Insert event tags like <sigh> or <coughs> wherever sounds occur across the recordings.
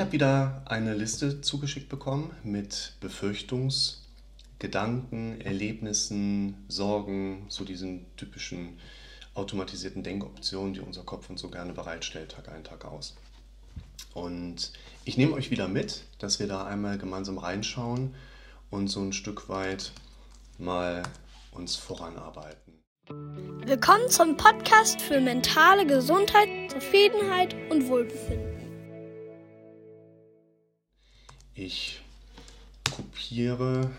Ich habe wieder eine Liste zugeschickt bekommen mit Befürchtungsgedanken, Erlebnissen, Sorgen, so diesen typischen automatisierten Denkoptionen, die unser Kopf uns so gerne bereitstellt, Tag ein, Tag aus. Und ich nehme euch wieder mit, dass wir da einmal gemeinsam reinschauen und so ein Stück weit mal uns voranarbeiten. Willkommen zum Podcast für mentale Gesundheit, Zufriedenheit und Wohlbefinden. Ich kopiere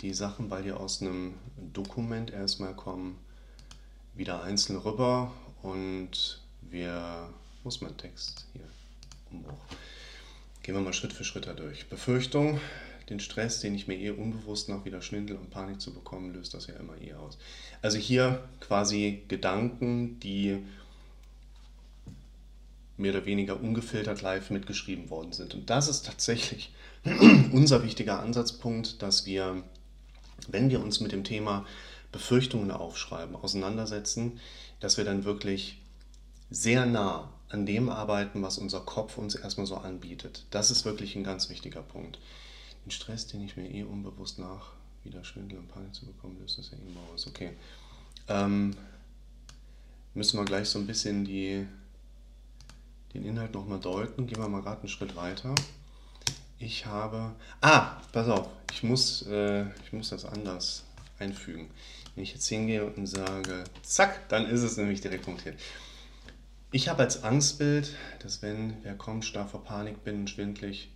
die Sachen, weil die aus einem Dokument erstmal kommen, wieder einzeln rüber und wir, muss mein Text hier, Umbruch. Gehen wir mal Schritt für Schritt dadurch. Befürchtung, den Stress, den ich mir eh unbewusst nach wieder Schwindel und Panik zu bekommen, löst das ja immer eh aus. Also hier quasi Gedanken, die mehr oder weniger ungefiltert live mitgeschrieben worden sind. Und das ist tatsächlich <clears throat> unser wichtiger Ansatzpunkt, dass wir, wenn wir uns mit dem Thema Befürchtungen aufschreiben, auseinandersetzen, dass wir dann wirklich sehr nah an dem arbeiten, was unser Kopf uns erstmal so anbietet. Das ist wirklich ein ganz wichtiger Punkt. Den Stress, den ich mir eh unbewusst nach wieder Schwindel und Panik zu bekommen, löst das ja immer aus. Okay. Ähm, müssen wir gleich so ein bisschen die, den Inhalt nochmal deuten. Gehen wir mal gerade einen Schritt weiter. Ich habe. Ah, pass auf, ich muss, äh, ich muss das anders einfügen. Wenn ich jetzt hingehe und sage, zack, dann ist es nämlich direkt punktiert. Ich habe als Angstbild, dass wenn wer kommt, stark vor Panik bin schwindlig,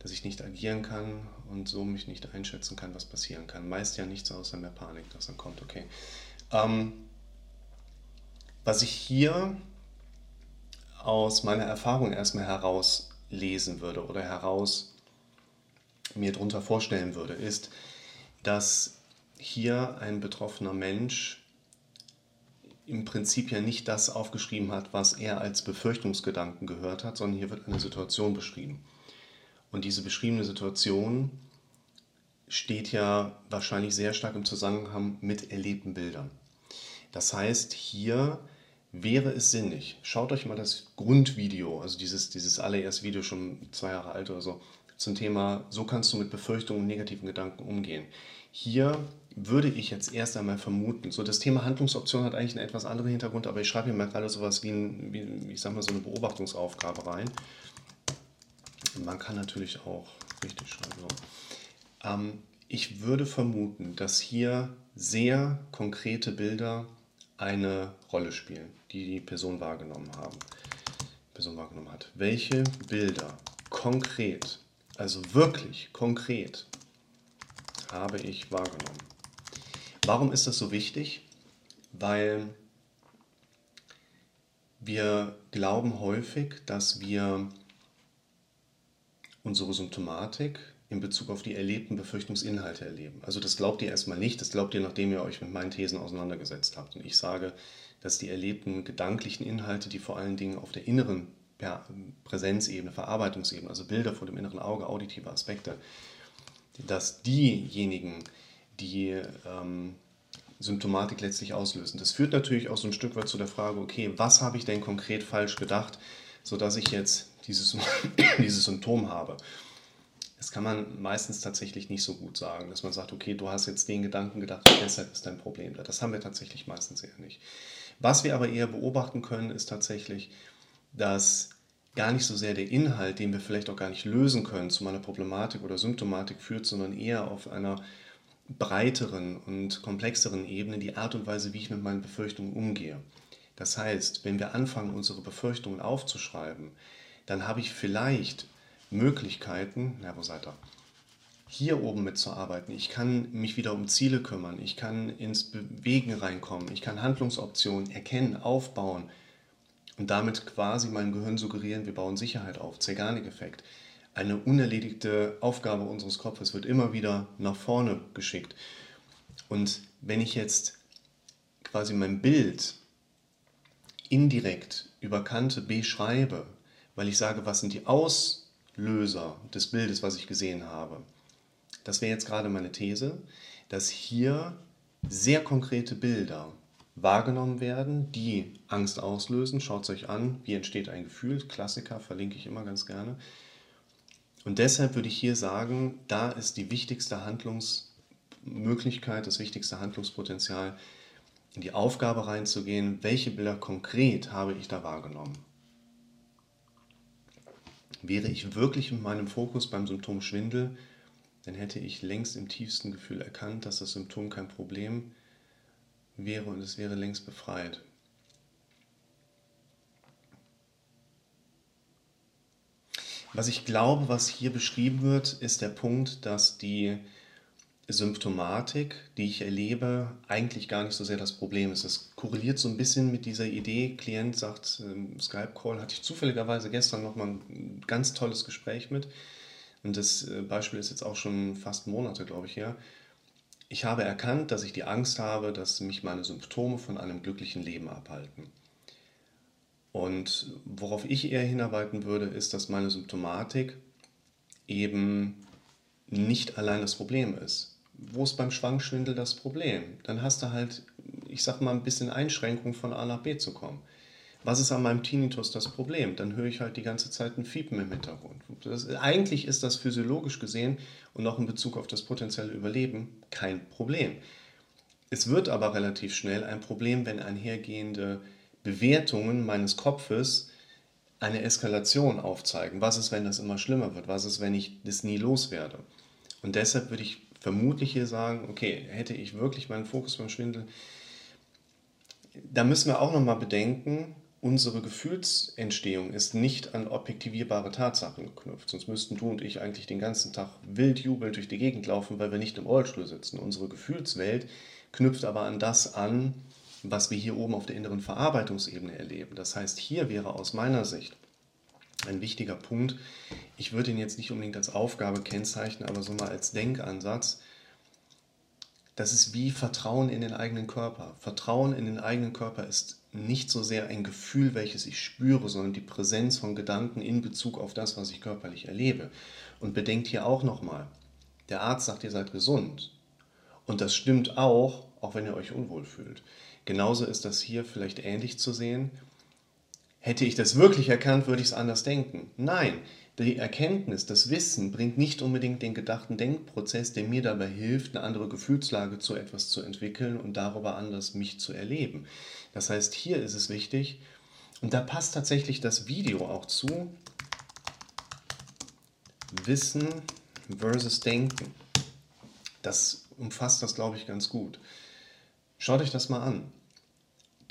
dass ich nicht agieren kann und so mich nicht einschätzen kann, was passieren kann. Meist ja nichts außer mehr Panik, das dann kommt, okay. Ähm, was ich hier aus meiner Erfahrung erstmal herauslesen würde oder heraus mir darunter vorstellen würde, ist, dass hier ein betroffener Mensch im Prinzip ja nicht das aufgeschrieben hat, was er als Befürchtungsgedanken gehört hat, sondern hier wird eine Situation beschrieben. Und diese beschriebene Situation steht ja wahrscheinlich sehr stark im Zusammenhang mit erlebten Bildern. Das heißt, hier wäre es sinnig, schaut euch mal das Grundvideo, also dieses, dieses allererste Video, schon zwei Jahre alt oder so, zum Thema, so kannst du mit Befürchtungen und negativen Gedanken umgehen. Hier würde ich jetzt erst einmal vermuten, so das Thema Handlungsoption hat eigentlich einen etwas anderen Hintergrund, aber ich schreibe hier mal gerade sowas wie, ein, wie ich sag mal, so eine Beobachtungsaufgabe rein. Man kann natürlich auch richtig schreiben. So. Ähm, ich würde vermuten, dass hier sehr konkrete Bilder eine Rolle spielen, die die Person wahrgenommen haben. Person wahrgenommen hat. Welche Bilder konkret, also wirklich konkret, habe ich wahrgenommen? Warum ist das so wichtig? Weil wir glauben häufig, dass wir unsere Symptomatik in Bezug auf die erlebten Befürchtungsinhalte erleben. Also das glaubt ihr erstmal nicht, das glaubt ihr, nachdem ihr euch mit meinen Thesen auseinandergesetzt habt. Und ich sage, dass die erlebten gedanklichen Inhalte, die vor allen Dingen auf der inneren Präsenzebene, Verarbeitungsebene, also Bilder vor dem inneren Auge, auditive Aspekte, dass diejenigen, die ähm, Symptomatik letztlich auslösen. Das führt natürlich auch so ein Stück weit zu der Frage, okay, was habe ich denn konkret falsch gedacht, sodass ich jetzt dieses, <coughs> dieses Symptom habe. Das kann man meistens tatsächlich nicht so gut sagen, dass man sagt, okay, du hast jetzt den Gedanken gedacht, deshalb ist dein Problem da. Das haben wir tatsächlich meistens eher nicht. Was wir aber eher beobachten können, ist tatsächlich, dass gar nicht so sehr der Inhalt, den wir vielleicht auch gar nicht lösen können, zu meiner Problematik oder Symptomatik führt, sondern eher auf einer breiteren und komplexeren Ebene die Art und Weise, wie ich mit meinen Befürchtungen umgehe. Das heißt, wenn wir anfangen, unsere Befürchtungen aufzuschreiben, dann habe ich vielleicht Möglichkeiten, na, wo seid ihr? Hier oben mitzuarbeiten. Ich kann mich wieder um Ziele kümmern. Ich kann ins Bewegen reinkommen. Ich kann Handlungsoptionen erkennen, aufbauen und damit quasi meinem Gehirn suggerieren, wir bauen Sicherheit auf. Zeigarnik-Effekt. Eine unerledigte Aufgabe unseres Kopfes wird immer wieder nach vorne geschickt. Und wenn ich jetzt quasi mein Bild indirekt über Kante beschreibe, weil ich sage, was sind die Auslöser des Bildes, was ich gesehen habe. Das wäre jetzt gerade meine These, dass hier sehr konkrete Bilder wahrgenommen werden, die Angst auslösen. Schaut es euch an, wie entsteht ein Gefühl. Klassiker verlinke ich immer ganz gerne. Und deshalb würde ich hier sagen, da ist die wichtigste Handlungsmöglichkeit, das wichtigste Handlungspotenzial, in die Aufgabe reinzugehen, welche Bilder konkret habe ich da wahrgenommen. Wäre ich wirklich mit meinem Fokus beim Symptom Schwindel, dann hätte ich längst im tiefsten Gefühl erkannt, dass das Symptom kein Problem wäre und es wäre längst befreit. Was ich glaube, was hier beschrieben wird, ist der Punkt, dass die Symptomatik, die ich erlebe, eigentlich gar nicht so sehr das Problem ist. Das korreliert so ein bisschen mit dieser Idee, Klient sagt, ähm, Skype-Call hatte ich zufälligerweise gestern nochmal ein ganz tolles Gespräch mit. Und das äh, Beispiel ist jetzt auch schon fast Monate, glaube ich, her. Ich habe erkannt, dass ich die Angst habe, dass mich meine Symptome von einem glücklichen Leben abhalten. Und worauf ich eher hinarbeiten würde, ist, dass meine Symptomatik eben nicht allein das Problem ist. Wo ist beim Schwangschwindel das Problem? Dann hast du halt, ich sag mal, ein bisschen Einschränkung von A nach B zu kommen. Was ist an meinem Tinnitus das Problem? Dann höre ich halt die ganze Zeit ein Fiepen im Hintergrund. Das, eigentlich ist das physiologisch gesehen und auch in Bezug auf das potenzielle Überleben kein Problem. Es wird aber relativ schnell ein Problem, wenn einhergehende Bewertungen meines Kopfes eine Eskalation aufzeigen. Was ist, wenn das immer schlimmer wird? Was ist, wenn ich das nie loswerde? Und deshalb würde ich vermutlich hier sagen, okay, hätte ich wirklich meinen Fokus beim Schwindel, da müssen wir auch nochmal bedenken, unsere Gefühlsentstehung ist nicht an objektivierbare Tatsachen geknüpft. Sonst müssten du und ich eigentlich den ganzen Tag wild jubelnd durch die Gegend laufen, weil wir nicht im Rollstuhl sitzen. Unsere Gefühlswelt knüpft aber an das an, was wir hier oben auf der inneren Verarbeitungsebene erleben. Das heißt, hier wäre aus meiner Sicht ein wichtiger Punkt, ich würde ihn jetzt nicht unbedingt als Aufgabe kennzeichnen, aber so mal als Denkansatz, das ist wie Vertrauen in den eigenen Körper. Vertrauen in den eigenen Körper ist nicht so sehr ein Gefühl, welches ich spüre, sondern die Präsenz von Gedanken in Bezug auf das, was ich körperlich erlebe. Und bedenkt hier auch nochmal, der Arzt sagt, ihr seid gesund. Und das stimmt auch, auch wenn ihr euch unwohl fühlt. Genauso ist das hier vielleicht ähnlich zu sehen. Hätte ich das wirklich erkannt, würde ich es anders denken. Nein, die Erkenntnis, das Wissen bringt nicht unbedingt den gedachten Denkprozess, der mir dabei hilft, eine andere Gefühlslage zu etwas zu entwickeln und darüber anders mich zu erleben. Das heißt, hier ist es wichtig, und da passt tatsächlich das Video auch zu, Wissen versus Denken. Das umfasst das, glaube ich, ganz gut. Schaut euch das mal an.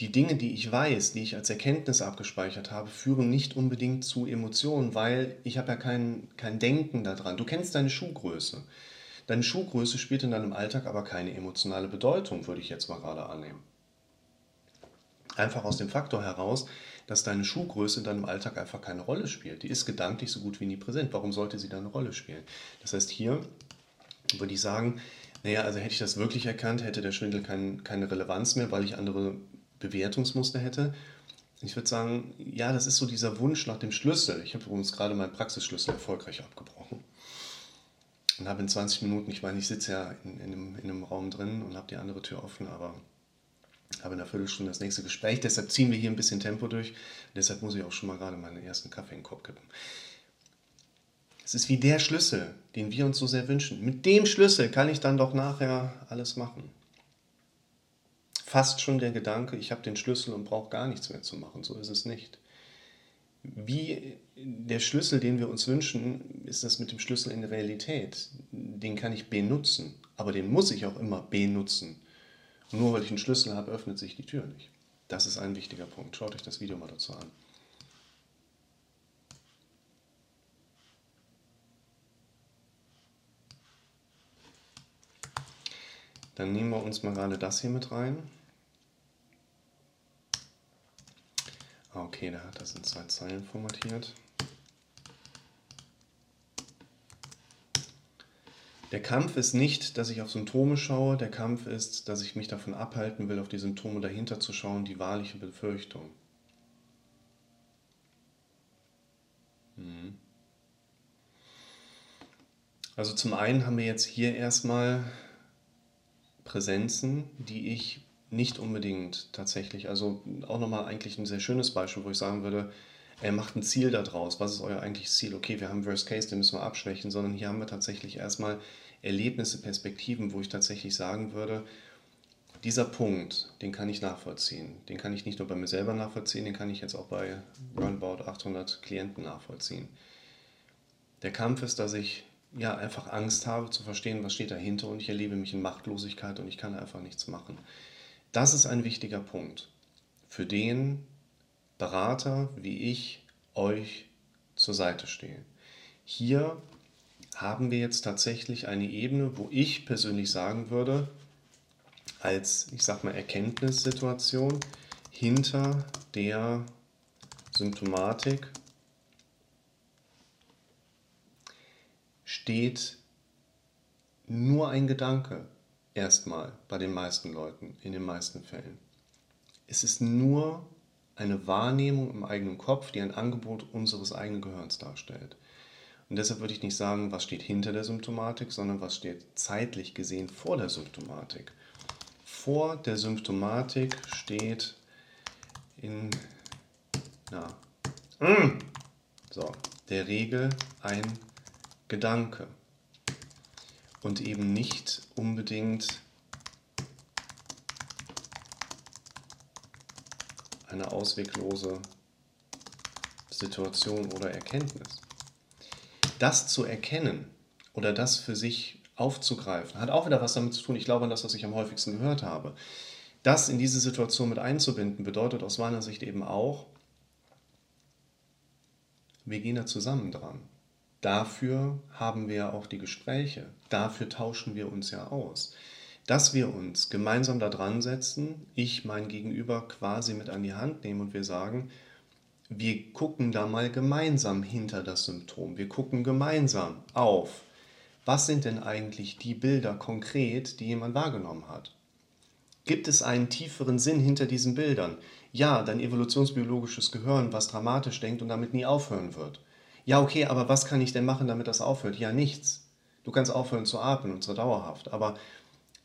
Die Dinge, die ich weiß, die ich als Erkenntnis abgespeichert habe, führen nicht unbedingt zu Emotionen, weil ich habe ja kein, kein Denken daran. Du kennst deine Schuhgröße. Deine Schuhgröße spielt in deinem Alltag aber keine emotionale Bedeutung, würde ich jetzt mal gerade annehmen. Einfach aus dem Faktor heraus, dass deine Schuhgröße in deinem Alltag einfach keine Rolle spielt. Die ist gedanklich so gut wie nie präsent. Warum sollte sie dann eine Rolle spielen? Das heißt, hier würde ich sagen, naja, also hätte ich das wirklich erkannt, hätte der Schwindel kein, keine Relevanz mehr, weil ich andere Bewertungsmuster hätte. Ich würde sagen, ja, das ist so dieser Wunsch nach dem Schlüssel. Ich habe übrigens gerade meinen Praxisschlüssel erfolgreich abgebrochen. Und habe in 20 Minuten, ich meine, ich sitze ja in, in, einem, in einem Raum drin und habe die andere Tür offen, aber habe in einer Viertelstunde das nächste Gespräch. Deshalb ziehen wir hier ein bisschen Tempo durch. Deshalb muss ich auch schon mal gerade meinen ersten Kaffee in den Kopf kippen. Es ist wie der Schlüssel, den wir uns so sehr wünschen. Mit dem Schlüssel kann ich dann doch nachher alles machen. Fast schon der Gedanke, ich habe den Schlüssel und brauche gar nichts mehr zu machen. So ist es nicht. Wie der Schlüssel, den wir uns wünschen, ist das mit dem Schlüssel in der Realität. Den kann ich benutzen, aber den muss ich auch immer benutzen. Und nur weil ich einen Schlüssel habe, öffnet sich die Tür nicht. Das ist ein wichtiger Punkt. Schaut euch das Video mal dazu an. Dann nehmen wir uns mal gerade das hier mit rein. Ah, okay, da hat das in zwei Zeilen formatiert. Der Kampf ist nicht, dass ich auf Symptome schaue, der Kampf ist, dass ich mich davon abhalten will, auf die Symptome dahinter zu schauen, die wahrliche Befürchtung. Mhm. Also zum einen haben wir jetzt hier erstmal Präsenzen, die ich nicht unbedingt tatsächlich, also auch nochmal eigentlich ein sehr schönes Beispiel, wo ich sagen würde, er macht ein Ziel daraus. Was ist euer eigentliches Ziel? Okay, wir haben Worst Case, den müssen wir abschwächen, sondern hier haben wir tatsächlich erstmal Erlebnisse, Perspektiven, wo ich tatsächlich sagen würde, dieser Punkt, den kann ich nachvollziehen. Den kann ich nicht nur bei mir selber nachvollziehen, den kann ich jetzt auch bei roundabout 800 Klienten nachvollziehen. Der Kampf ist, dass ich ja einfach Angst habe zu verstehen, was steht dahinter und ich erlebe mich in Machtlosigkeit und ich kann einfach nichts machen. Das ist ein wichtiger Punkt, für den Berater wie ich euch zur Seite stehe. Hier haben wir jetzt tatsächlich eine Ebene, wo ich persönlich sagen würde, als, ich sag mal, Erkenntnissituation hinter der Symptomatik steht nur ein Gedanke erstmal bei den meisten Leuten, in den meisten Fällen. Es ist nur eine Wahrnehmung im eigenen Kopf, die ein Angebot unseres eigenen Gehirns darstellt. Und deshalb würde ich nicht sagen, was steht hinter der Symptomatik, sondern was steht zeitlich gesehen vor der Symptomatik. Vor der Symptomatik steht in na, mm, so, der Regel ein Gedanke und eben nicht unbedingt eine ausweglose Situation oder Erkenntnis. Das zu erkennen oder das für sich aufzugreifen, hat auch wieder was damit zu tun, ich glaube an das, was ich am häufigsten gehört habe. Das in diese Situation mit einzubinden, bedeutet aus meiner Sicht eben auch, wir gehen da zusammen dran. Dafür haben wir ja auch die Gespräche, dafür tauschen wir uns ja aus. Dass wir uns gemeinsam da dran setzen, ich mein Gegenüber quasi mit an die Hand nehmen und wir sagen, wir gucken da mal gemeinsam hinter das Symptom. Wir gucken gemeinsam auf, was sind denn eigentlich die Bilder konkret, die jemand wahrgenommen hat. Gibt es einen tieferen Sinn hinter diesen Bildern? Ja, dein evolutionsbiologisches Gehirn, was dramatisch denkt und damit nie aufhören wird. Ja, okay, aber was kann ich denn machen, damit das aufhört? Ja, nichts. Du kannst aufhören zu atmen, und zwar dauerhaft. Aber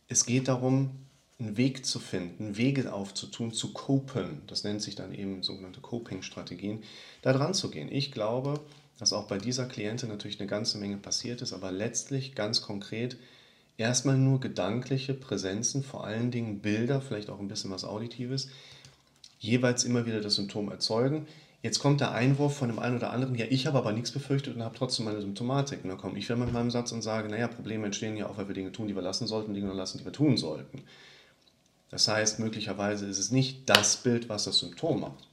es geht darum, einen Weg zu finden, Wege aufzutun, zu copen. Das nennt sich dann eben sogenannte Coping-Strategien, da dran zu gehen. Ich glaube, dass auch bei dieser Klientin natürlich eine ganze Menge passiert ist, aber letztlich ganz konkret erstmal nur gedankliche Präsenzen, vor allen Dingen Bilder, vielleicht auch ein bisschen was Auditives, jeweils immer wieder das Symptom erzeugen. Jetzt kommt der Einwurf von dem einen oder anderen, ja, ich habe aber nichts befürchtet und habe trotzdem meine Symptomatik. Und dann komme ich wieder mit meinem Satz und sage, naja, Probleme entstehen ja auch, weil wir Dinge tun, die wir lassen sollten, Dinge lassen, die wir tun sollten. Das heißt, möglicherweise ist es nicht das Bild, was das Symptom macht.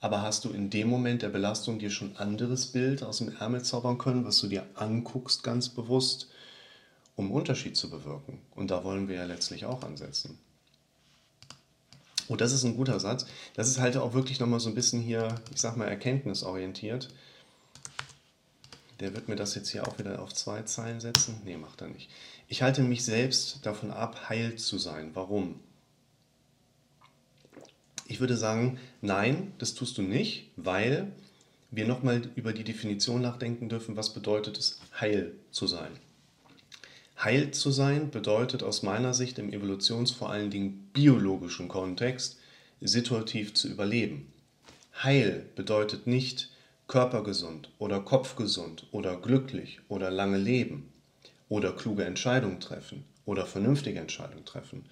Aber hast du in dem Moment der Belastung dir schon anderes Bild aus dem Ärmel zaubern können, was du dir anguckst ganz bewusst, um Unterschied zu bewirken? Und da wollen wir ja letztlich auch ansetzen. Und das ist ein guter Satz. Das ist halt auch wirklich nochmal so ein bisschen hier, ich sag mal, erkenntnisorientiert. Der wird mir das jetzt hier auch wieder auf zwei Zeilen setzen. Nee, macht er nicht. Ich halte mich selbst davon ab, heil zu sein. Warum? Ich würde sagen, nein, das tust du nicht, weil wir nochmal über die Definition nachdenken dürfen, was bedeutet es, heil zu sein. Heil zu sein bedeutet aus meiner Sicht im evolutions-, vor allen Dingen biologischen Kontext, situativ zu überleben. Heil bedeutet nicht körpergesund oder kopfgesund oder glücklich oder lange leben oder kluge Entscheidungen treffen oder vernünftige Entscheidungen treffen.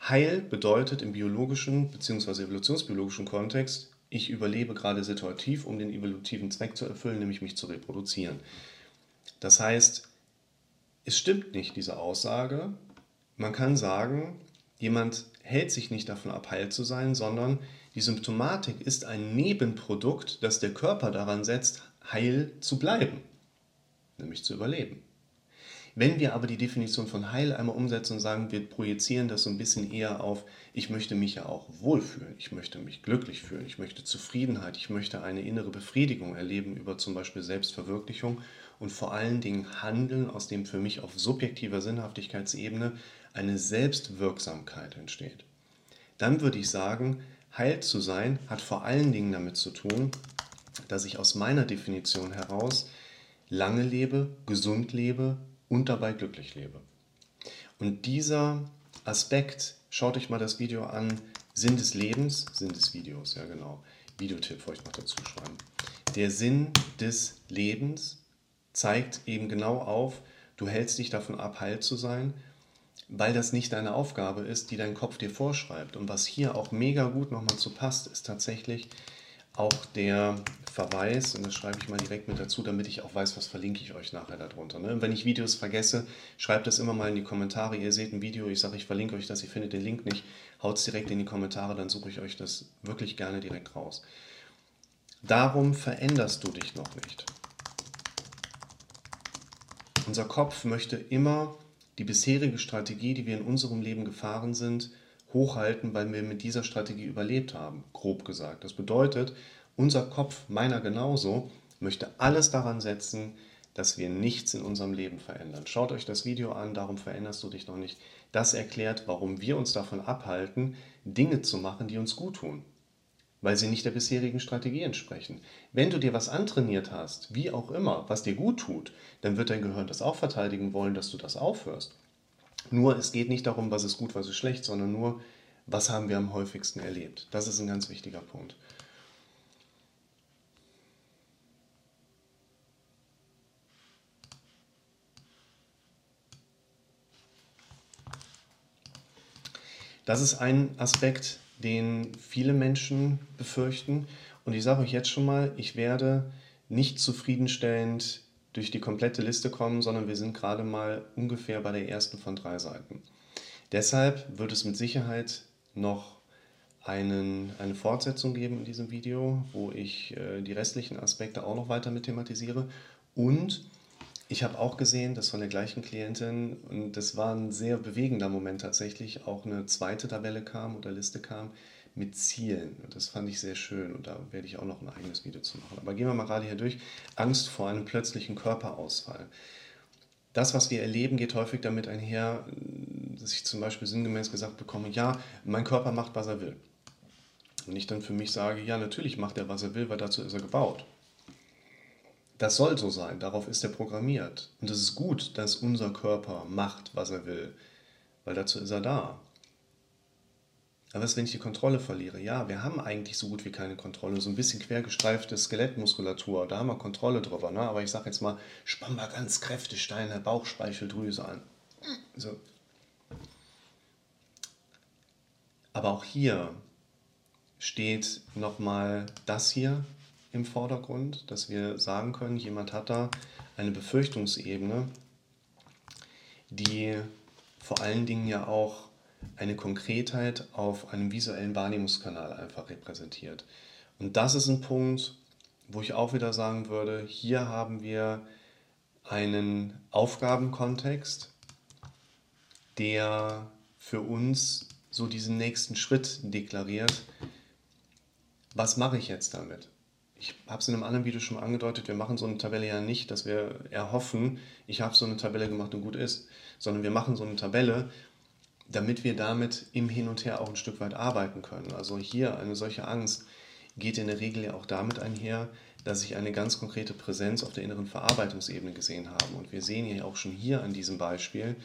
Heil bedeutet im biologischen bzw. evolutionsbiologischen Kontext, ich überlebe gerade situativ, um den evolutiven Zweck zu erfüllen, nämlich mich zu reproduzieren. Das heißt, es stimmt nicht diese Aussage. Man kann sagen, jemand hält sich nicht davon ab, heil zu sein, sondern die Symptomatik ist ein Nebenprodukt, das der Körper daran setzt, heil zu bleiben, nämlich zu überleben. Wenn wir aber die Definition von Heil einmal umsetzen und sagen, wir projizieren das so ein bisschen eher auf, ich möchte mich ja auch wohlfühlen, ich möchte mich glücklich fühlen, ich möchte Zufriedenheit, ich möchte eine innere Befriedigung erleben über zum Beispiel Selbstverwirklichung und vor allen Dingen Handeln, aus dem für mich auf subjektiver Sinnhaftigkeitsebene eine Selbstwirksamkeit entsteht. Dann würde ich sagen, heil zu sein hat vor allen Dingen damit zu tun, dass ich aus meiner Definition heraus lange lebe, gesund lebe, und dabei glücklich lebe. Und dieser Aspekt, schaut euch mal das Video an, Sinn des Lebens, Sinn des Videos, ja genau, Videotipp wollte ich noch dazu schreiben. Der Sinn des Lebens zeigt eben genau auf, du hältst dich davon ab, heil zu sein, weil das nicht deine Aufgabe ist, die dein Kopf dir vorschreibt. Und was hier auch mega gut nochmal zu passt, ist tatsächlich auch der Verweis, und das schreibe ich mal direkt mit dazu, damit ich auch weiß, was verlinke ich euch nachher darunter. Ne? Wenn ich Videos vergesse, schreibt das immer mal in die Kommentare. Ihr seht ein Video, ich sage, ich verlinke euch das, ihr findet den Link nicht, haut es direkt in die Kommentare, dann suche ich euch das wirklich gerne direkt raus. Darum veränderst du dich noch nicht. Unser Kopf möchte immer die bisherige Strategie, die wir in unserem Leben gefahren sind, hochhalten, weil wir mit dieser Strategie überlebt haben, grob gesagt. Das bedeutet, unser Kopf, meiner genauso, möchte alles daran setzen, dass wir nichts in unserem Leben verändern. Schaut euch das Video an, darum veränderst du dich noch nicht. Das erklärt, warum wir uns davon abhalten, Dinge zu machen, die uns gut tun, weil sie nicht der bisherigen Strategie entsprechen. Wenn du dir was antrainiert hast, wie auch immer, was dir gut tut, dann wird dein Gehirn das auch verteidigen wollen, dass du das aufhörst. Nur es geht nicht darum, was ist gut, was ist schlecht, sondern nur, was haben wir am häufigsten erlebt. Das ist ein ganz wichtiger Punkt. Das ist ein Aspekt, den viele Menschen befürchten. Und ich sage euch jetzt schon mal, ich werde nicht zufriedenstellend durch die komplette Liste kommen, sondern wir sind gerade mal ungefähr bei der ersten von drei Seiten. Deshalb wird es mit Sicherheit noch einen, eine Fortsetzung geben in diesem Video, wo ich äh, die restlichen Aspekte auch noch weiter mit thematisiere. Und ich habe auch gesehen, dass von der gleichen Klientin, und das war ein sehr bewegender Moment tatsächlich, auch eine zweite Tabelle kam oder Liste kam, mit Zielen. Das fand ich sehr schön und da werde ich auch noch ein eigenes Video zu machen. Aber gehen wir mal gerade hier durch. Angst vor einem plötzlichen Körperausfall. Das, was wir erleben, geht häufig damit einher, dass ich zum Beispiel sinngemäß gesagt bekomme, ja, mein Körper macht, was er will. Und ich dann für mich sage, ja, natürlich macht er, was er will, weil dazu ist er gebaut. Das soll so sein, darauf ist er programmiert. Und es ist gut, dass unser Körper macht, was er will, weil dazu ist er da. Aber was, wenn ich die Kontrolle verliere? Ja, wir haben eigentlich so gut wie keine Kontrolle. So ein bisschen quergestreifte Skelettmuskulatur, da haben wir Kontrolle drüber. Ne? Aber ich sage jetzt mal, spann mal ganz kräftig deine Bauchspeicheldrüse an. So. Aber auch hier steht nochmal das hier im Vordergrund, dass wir sagen können, jemand hat da eine Befürchtungsebene, die vor allen Dingen ja auch eine Konkretheit auf einem visuellen Wahrnehmungskanal einfach repräsentiert. Und das ist ein Punkt, wo ich auch wieder sagen würde, hier haben wir einen Aufgabenkontext, der für uns so diesen nächsten Schritt deklariert. Was mache ich jetzt damit? Ich habe es in einem anderen Video schon angedeutet, wir machen so eine Tabelle ja nicht, dass wir erhoffen, ich habe so eine Tabelle gemacht und gut ist, sondern wir machen so eine Tabelle, damit wir damit im Hin und Her auch ein Stück weit arbeiten können. Also hier eine solche Angst geht in der Regel ja auch damit einher, dass ich eine ganz konkrete Präsenz auf der inneren Verarbeitungsebene gesehen habe. Und wir sehen ja auch schon hier an diesem Beispiel,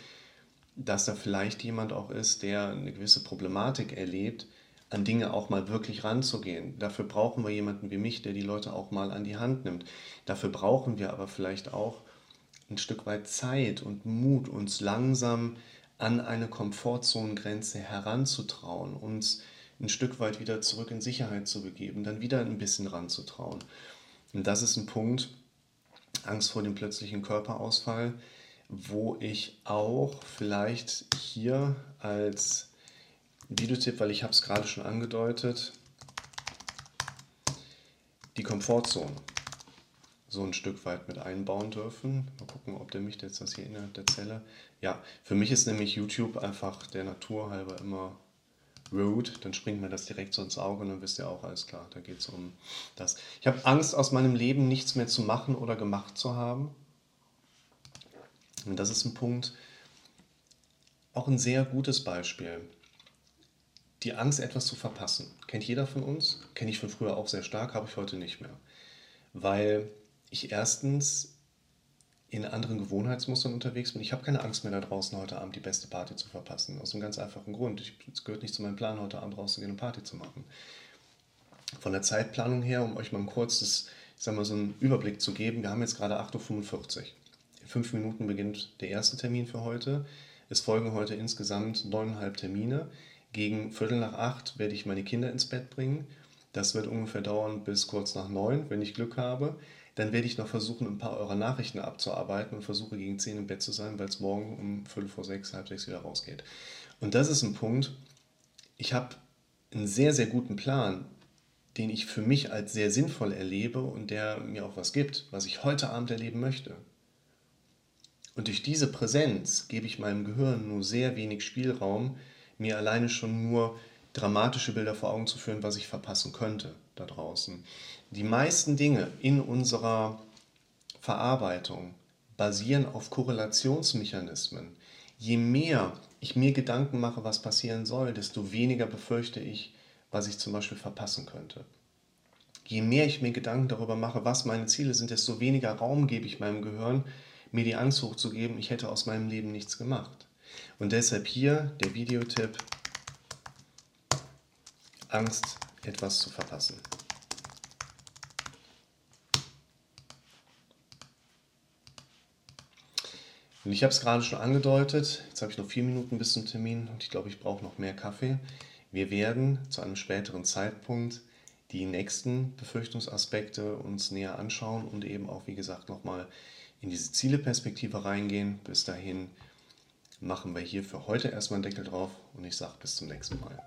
dass da vielleicht jemand auch ist, der eine gewisse Problematik erlebt, an Dinge auch mal wirklich ranzugehen. Dafür brauchen wir jemanden wie mich, der die Leute auch mal an die Hand nimmt. Dafür brauchen wir aber vielleicht auch ein Stück weit Zeit und Mut, uns langsam an eine Komfortzonengrenze heranzutrauen, uns ein Stück weit wieder zurück in Sicherheit zu begeben, dann wieder ein bisschen ranzutrauen. Und das ist ein Punkt, Angst vor dem plötzlichen Körperausfall, wo ich auch vielleicht hier als Videotipp, weil ich habe es gerade schon angedeutet, die Komfortzone so ein Stück weit mit einbauen dürfen. Mal gucken, ob der mich jetzt das hier innerhalb der Zelle. Ja, für mich ist nämlich YouTube einfach der Natur halber immer rude. Dann springt mir das direkt so ins Auge und dann wisst ihr auch, alles klar, da geht es um das. Ich habe Angst, aus meinem Leben nichts mehr zu machen oder gemacht zu haben. Und das ist ein Punkt, auch ein sehr gutes Beispiel. Die Angst, etwas zu verpassen. Kennt jeder von uns? Kenne ich von früher auch sehr stark, habe ich heute nicht mehr. Weil ich erstens in anderen Gewohnheitsmustern unterwegs bin. Ich habe keine Angst mehr da draußen heute Abend die beste Party zu verpassen. Aus einem ganz einfachen Grund. Es gehört nicht zu meinem Plan, heute Abend rauszugehen und Party zu machen. Von der Zeitplanung her, um euch mal ein kurzes sag mal, so einen Überblick zu geben. Wir haben jetzt gerade 8.45 Uhr. In fünf Minuten beginnt der erste Termin für heute. Es folgen heute insgesamt neuneinhalb Termine. Gegen Viertel nach acht werde ich meine Kinder ins Bett bringen. Das wird ungefähr dauern bis kurz nach neun, wenn ich Glück habe. Dann werde ich noch versuchen, ein paar eurer Nachrichten abzuarbeiten und versuche gegen zehn im Bett zu sein, weil es morgen um Viertel vor sechs, halb sechs wieder rausgeht. Und das ist ein Punkt, ich habe einen sehr, sehr guten Plan, den ich für mich als sehr sinnvoll erlebe und der mir auch was gibt, was ich heute Abend erleben möchte. Und durch diese Präsenz gebe ich meinem Gehirn nur sehr wenig Spielraum, mir alleine schon nur dramatische Bilder vor Augen zu führen, was ich verpassen könnte da draußen. Die meisten Dinge in unserer Verarbeitung basieren auf Korrelationsmechanismen. Je mehr ich mir Gedanken mache, was passieren soll, desto weniger befürchte ich, was ich zum Beispiel verpassen könnte. Je mehr ich mir Gedanken darüber mache, was meine Ziele sind, desto weniger Raum gebe ich meinem Gehirn, mir die Angst hochzugeben, ich hätte aus meinem Leben nichts gemacht. Und deshalb hier der Videotipp, Angst, etwas zu verpassen. Und ich habe es gerade schon angedeutet, jetzt habe ich noch vier Minuten bis zum Termin und ich glaube, ich brauche noch mehr Kaffee. Wir werden zu einem späteren Zeitpunkt die nächsten Befürchtungsaspekte uns näher anschauen und eben auch, wie gesagt, nochmal in diese Zieleperspektive reingehen. Bis dahin machen wir hier für heute erstmal einen Deckel drauf und ich sage bis zum nächsten Mal.